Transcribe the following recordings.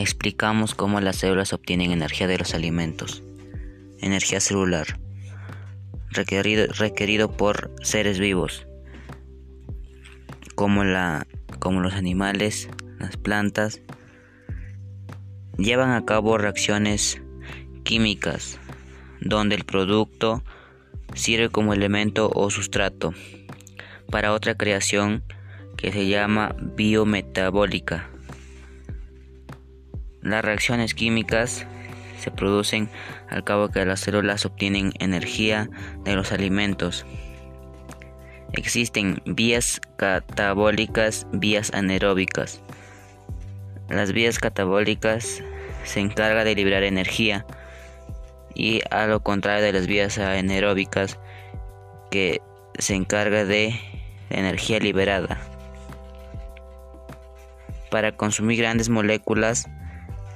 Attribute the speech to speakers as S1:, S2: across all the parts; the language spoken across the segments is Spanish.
S1: explicamos cómo las células obtienen energía de los alimentos. Energía celular, requerido, requerido por seres vivos, como, la, como los animales, las plantas, llevan a cabo reacciones químicas donde el producto sirve como elemento o sustrato para otra creación que se llama biometabólica. Las reacciones químicas se producen al cabo que las células obtienen energía de los alimentos. Existen vías catabólicas, vías anaeróbicas. Las vías catabólicas se encargan de liberar energía y a lo contrario de las vías anaeróbicas que se encarga de energía liberada. Para consumir grandes moléculas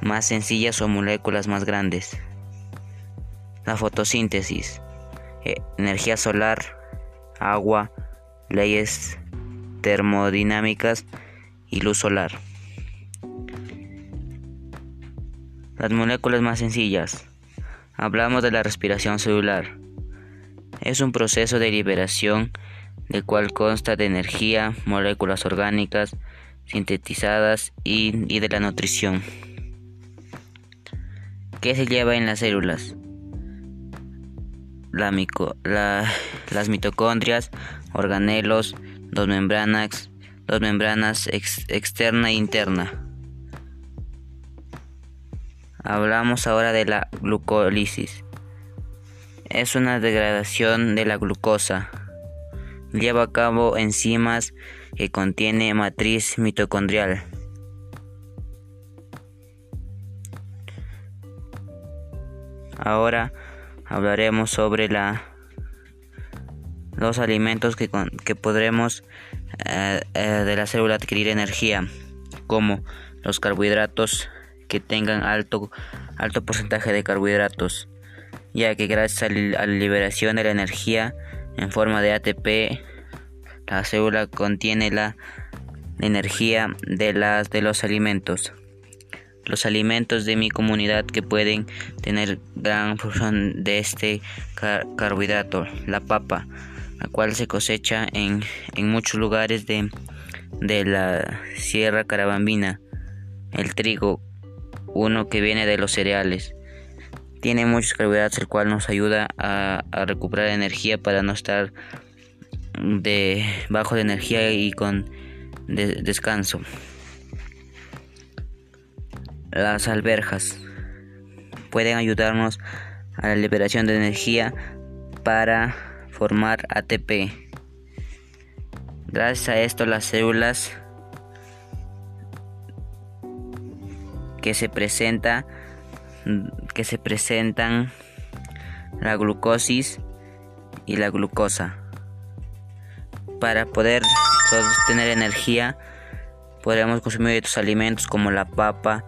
S1: más sencillas o moléculas más grandes. La fotosíntesis, eh, energía solar, agua, leyes termodinámicas y luz solar. Las moléculas más sencillas. Hablamos de la respiración celular. Es un proceso de liberación del cual consta de energía, moléculas orgánicas sintetizadas y, de la nutrición. ¿Qué se lleva en las células? las mitocondrias, organelos, dos membranas, dos membranas externa e interna. Hablamos ahora de la glucólisis. Es una degradación de la glucosa. Lleva a cabo enzimas que contiene matriz mitocondrial. Ahora hablaremos sobre la, los alimentos que, que podremos eh, eh, de la célula adquirir energía, como los carbohidratos que tengan alto, alto porcentaje de carbohidratos, ya que gracias a la liberación de la energía en forma de ATP, la célula contiene la energía de, las, de los alimentos. Los alimentos de mi comunidad que pueden tener gran función de este carbohidrato, la papa, la cual se cosecha en, en muchos lugares de, de la Sierra Carabambina, el trigo, uno que viene de los cereales. Tiene muchos carbohidratos, el cual nos ayuda a, recuperar energía para no estar de bajo de energía y con descanso. Las alberjas pueden ayudarnos a la liberación de energía para formar ATP. Gracias a esto las células que se presenta que se presentan la glucosis y la glucosa. Para poder tener energía, podemos consumir estos alimentos como la papa,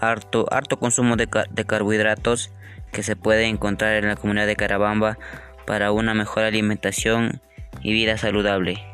S1: harto, harto consumo de, de carbohidratos que se puede encontrar en la comunidad de Carabamba para una mejor alimentación y vida saludable.